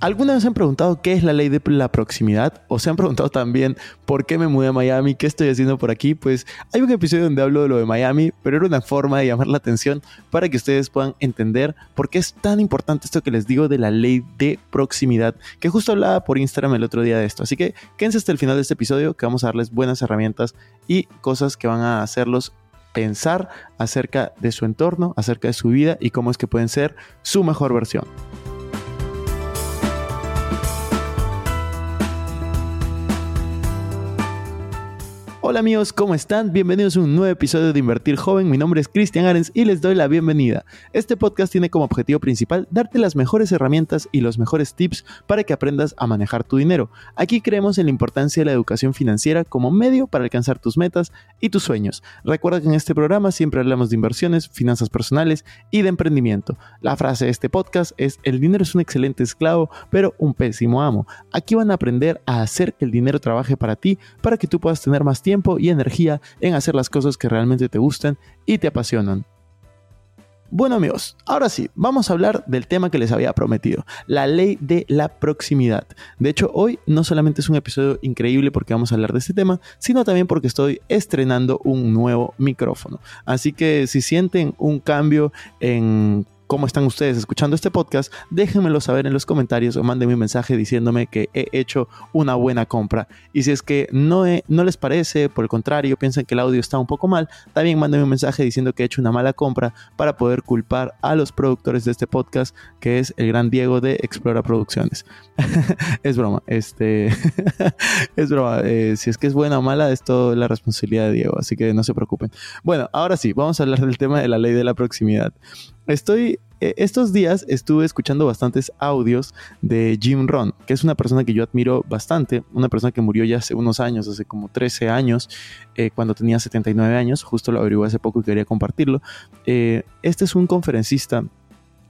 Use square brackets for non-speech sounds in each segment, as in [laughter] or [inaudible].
¿Alguna vez se han preguntado qué es la ley de la proximidad? ¿O se han preguntado también por qué me mudé a Miami? ¿Qué estoy haciendo por aquí? Pues hay un episodio donde hablo de lo de Miami, pero era una forma de llamar la atención para que ustedes puedan entender por qué es tan importante esto que les digo de la ley de proximidad, que justo hablaba por Instagram el otro día de esto. Así que quédense hasta el final de este episodio que vamos a darles buenas herramientas y cosas que van a hacerlos pensar acerca de su entorno, acerca de su vida y cómo es que pueden ser su mejor versión. Hola amigos, ¿cómo están? Bienvenidos a un nuevo episodio de Invertir Joven. Mi nombre es Cristian Arens y les doy la bienvenida. Este podcast tiene como objetivo principal darte las mejores herramientas y los mejores tips para que aprendas a manejar tu dinero. Aquí creemos en la importancia de la educación financiera como medio para alcanzar tus metas y tus sueños. Recuerda que en este programa siempre hablamos de inversiones, finanzas personales y de emprendimiento. La frase de este podcast es el dinero es un excelente esclavo, pero un pésimo amo. Aquí van a aprender a hacer que el dinero trabaje para ti, para que tú puedas tener más tiempo y energía en hacer las cosas que realmente te gustan y te apasionan. Bueno amigos, ahora sí, vamos a hablar del tema que les había prometido, la ley de la proximidad. De hecho, hoy no solamente es un episodio increíble porque vamos a hablar de este tema, sino también porque estoy estrenando un nuevo micrófono. Así que si sienten un cambio en cómo están ustedes escuchando este podcast, déjenmelo saber en los comentarios o mándenme un mensaje diciéndome que he hecho una buena compra. Y si es que no, no les parece, por el contrario, piensan que el audio está un poco mal, también mándenme un mensaje diciendo que he hecho una mala compra para poder culpar a los productores de este podcast, que es el gran Diego de Explora Producciones. [laughs] es broma, este [laughs] es broma. eh, si es que es buena o mala, es todo la responsabilidad de Diego, así que no se preocupen. Bueno, ahora sí, vamos a hablar del tema de la ley de la proximidad. Estoy, eh, estos días estuve escuchando bastantes audios de Jim Ron, que es una persona que yo admiro bastante, una persona que murió ya hace unos años, hace como 13 años, eh, cuando tenía 79 años, justo lo averigué hace poco y quería compartirlo. Eh, este es un conferencista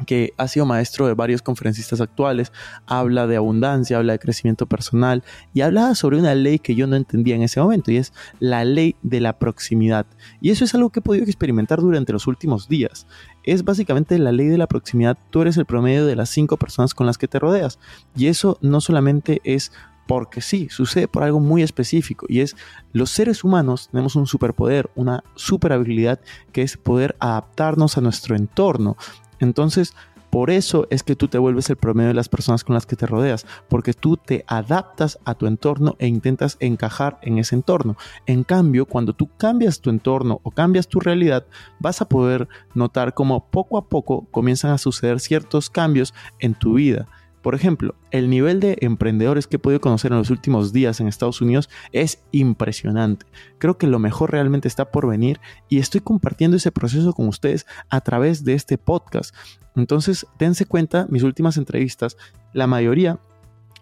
que ha sido maestro de varios conferencistas actuales, habla de abundancia, habla de crecimiento personal y hablaba sobre una ley que yo no entendía en ese momento y es la ley de la proximidad. Y eso es algo que he podido experimentar durante los últimos días. Es básicamente la ley de la proximidad, tú eres el promedio de las cinco personas con las que te rodeas. Y eso no solamente es porque sí, sucede por algo muy específico y es los seres humanos tenemos un superpoder, una super habilidad que es poder adaptarnos a nuestro entorno. Entonces, por eso es que tú te vuelves el promedio de las personas con las que te rodeas, porque tú te adaptas a tu entorno e intentas encajar en ese entorno. En cambio, cuando tú cambias tu entorno o cambias tu realidad, vas a poder notar cómo poco a poco comienzan a suceder ciertos cambios en tu vida. Por ejemplo, el nivel de emprendedores que he podido conocer en los últimos días en Estados Unidos es impresionante. Creo que lo mejor realmente está por venir y estoy compartiendo ese proceso con ustedes a través de este podcast. Entonces, dense cuenta, mis últimas entrevistas, la mayoría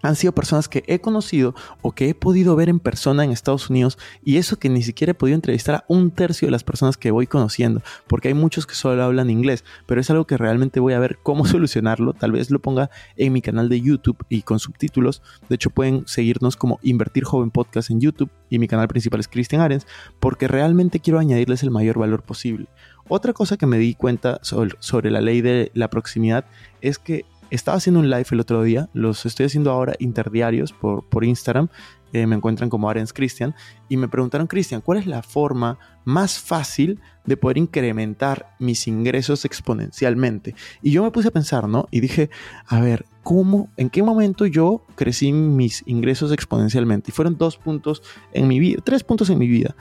han sido personas que he conocido o que he podido ver en persona en Estados Unidos y eso que ni siquiera he podido entrevistar a un tercio de las personas que voy conociendo, porque hay muchos que solo hablan inglés, pero es algo que realmente voy a ver cómo [laughs] solucionarlo, tal vez lo ponga en mi canal de YouTube y con subtítulos, de hecho pueden seguirnos como Invertir Joven Podcast en YouTube y mi canal principal es Christian Arens, porque realmente quiero añadirles el mayor valor posible. Otra cosa que me di cuenta sobre, sobre la ley de la proximidad es que estaba haciendo un live el otro día, los estoy haciendo ahora interdiarios por, por Instagram, eh, me encuentran como Arens Christian, y me preguntaron, Christian, ¿cuál es la forma más fácil de poder incrementar mis ingresos exponencialmente? Y yo me puse a pensar, ¿no? Y dije, a ver, ¿cómo, en qué momento yo crecí mis ingresos exponencialmente? Y fueron dos puntos en mi vida, tres puntos en mi vida.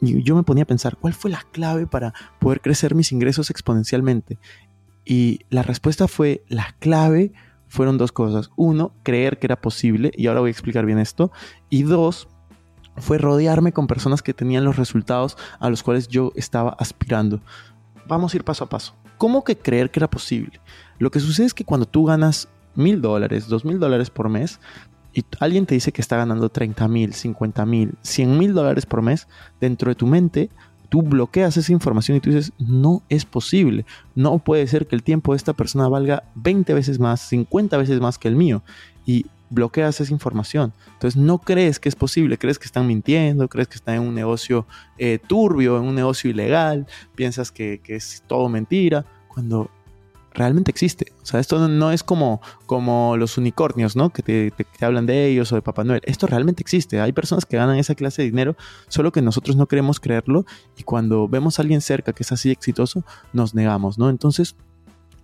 Y yo me ponía a pensar, ¿cuál fue la clave para poder crecer mis ingresos exponencialmente? Y la respuesta fue, la clave fueron dos cosas. Uno, creer que era posible, y ahora voy a explicar bien esto. Y dos, fue rodearme con personas que tenían los resultados a los cuales yo estaba aspirando. Vamos a ir paso a paso. ¿Cómo que creer que era posible? Lo que sucede es que cuando tú ganas mil dólares, dos mil dólares por mes, y alguien te dice que está ganando 30 mil, 50 mil, 100 mil dólares por mes, dentro de tu mente tú bloqueas esa información y tú dices, no es posible, no puede ser que el tiempo de esta persona valga 20 veces más, 50 veces más que el mío. Y bloqueas esa información. Entonces no crees que es posible, crees que están mintiendo, crees que están en un negocio eh, turbio, en un negocio ilegal, piensas que, que es todo mentira, cuando realmente existe. O sea, esto no es como, como los unicornios, ¿no? Que te, te- hablan de ellos o de Papá Noel. Esto realmente existe. Hay personas que ganan esa clase de dinero, solo que nosotros no queremos creerlo y cuando vemos a alguien cerca que es así exitoso, nos negamos, ¿no? Entonces,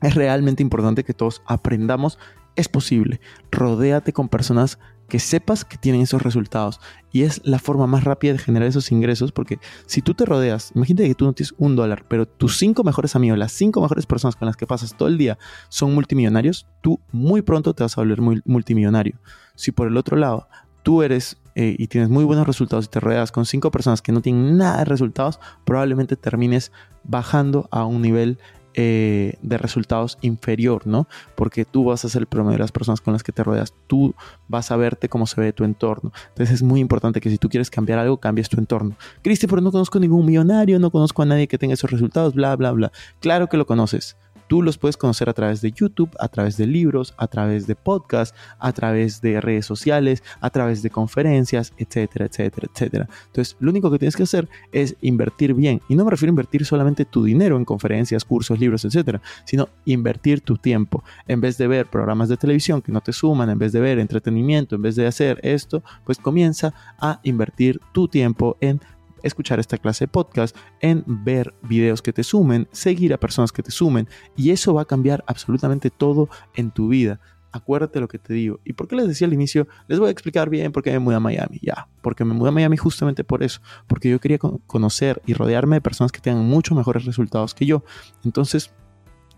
es realmente importante que todos aprendamos. Es posible. Rodéate con personas que sepas que tienen esos resultados. Y es la forma más rápida de generar esos ingresos. Porque si tú te rodeas, imagínate que tú no tienes un dólar, pero tus cinco mejores amigos, las cinco mejores personas con las que pasas todo el día son multimillonarios, tú muy pronto te vas a volver multimillonario. Si por el otro lado tú eres eh, y tienes muy buenos resultados y te rodeas con cinco personas que no tienen nada de resultados, probablemente termines bajando a un nivel eh, de resultados inferior, ¿no? Porque tú vas a ser el promedio de las personas con las que te rodeas, tú vas a verte cómo se ve tu entorno. Entonces es muy importante que si tú quieres cambiar algo, cambies tu entorno. Cristi, pero no conozco ningún millonario, no conozco a nadie que tenga esos resultados, bla, bla, bla. Claro que lo conoces. Tú los puedes conocer a través de YouTube, a través de libros, a través de podcasts, a través de redes sociales, a través de conferencias, etcétera, etcétera, etcétera. Entonces, lo único que tienes que hacer es invertir bien. Y no me refiero a invertir solamente tu dinero en conferencias, cursos, libros, etcétera, sino invertir tu tiempo. En vez de ver programas de televisión que no te suman, en vez de ver entretenimiento, en vez de hacer esto, pues comienza a invertir tu tiempo en escuchar esta clase de podcast, en ver videos que te sumen, seguir a personas que te sumen y eso va a cambiar absolutamente todo en tu vida. Acuérdate lo que te digo. ¿Y por qué les decía al inicio? Les voy a explicar bien por qué me mudé a Miami. Ya, porque me mudé a Miami justamente por eso. Porque yo quería con- conocer y rodearme de personas que tengan mucho mejores resultados que yo. Entonces,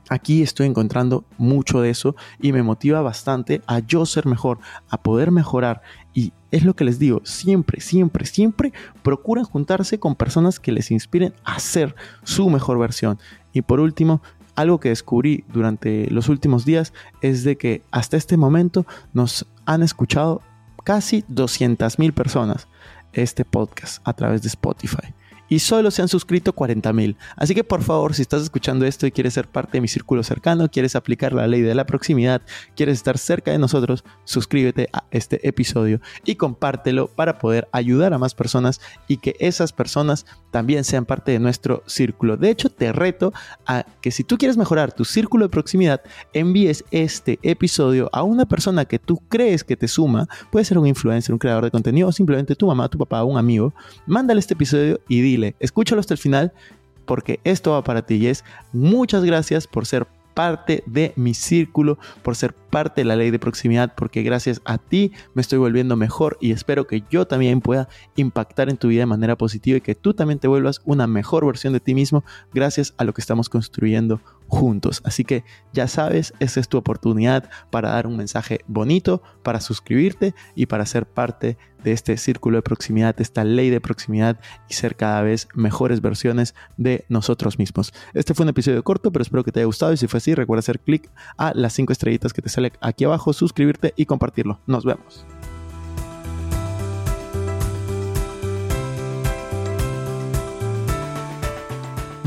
aquí estoy encontrando mucho de eso y me motiva bastante a yo ser mejor, a poder mejorar. Y es lo que les digo, siempre, siempre, siempre procuren juntarse con personas que les inspiren a ser su mejor versión. Y por último, algo que descubrí durante los últimos días es de que hasta este momento nos han escuchado casi 200 mil personas este podcast a través de Spotify. Y solo se han suscrito 40 mil. Así que por favor, si estás escuchando esto y quieres ser parte de mi círculo cercano, quieres aplicar la ley de la proximidad, quieres estar cerca de nosotros, suscríbete a este episodio y compártelo para poder ayudar a más personas y que esas personas también sean parte de nuestro círculo. De hecho, te reto a que si tú quieres mejorar tu círculo de proximidad, envíes este episodio a una persona que tú crees que te suma. Puede ser un influencer, un creador de contenido o simplemente tu mamá, tu papá, un amigo. Mándale este episodio y dile, escúchalo hasta el final porque esto va para ti y es muchas gracias por ser parte de mi círculo, por ser parte de la ley de proximidad, porque gracias a ti me estoy volviendo mejor y espero que yo también pueda impactar en tu vida de manera positiva y que tú también te vuelvas una mejor versión de ti mismo gracias a lo que estamos construyendo juntos. Así que ya sabes, esa es tu oportunidad para dar un mensaje bonito, para suscribirte y para ser parte de este círculo de proximidad, esta ley de proximidad y ser cada vez mejores versiones de nosotros mismos. Este fue un episodio corto, pero espero que te haya gustado y si fue así, recuerda hacer clic a las 5 estrellitas que te sale aquí abajo, suscribirte y compartirlo. Nos vemos.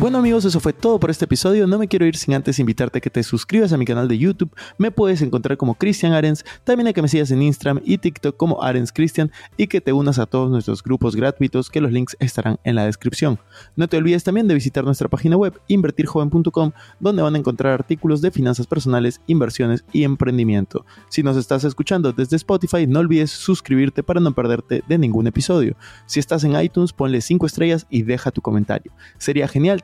Bueno amigos, eso fue todo por este episodio. No me quiero ir sin antes invitarte a que te suscribas a mi canal de YouTube. Me puedes encontrar como Cristian Arens. También a que me sigas en Instagram y TikTok como Arens Cristian y que te unas a todos nuestros grupos gratuitos que los links estarán en la descripción. No te olvides también de visitar nuestra página web invertirjoven.com donde van a encontrar artículos de finanzas personales, inversiones y emprendimiento. Si nos estás escuchando desde Spotify, no olvides suscribirte para no perderte de ningún episodio. Si estás en iTunes, ponle 5 estrellas y deja tu comentario. Sería genial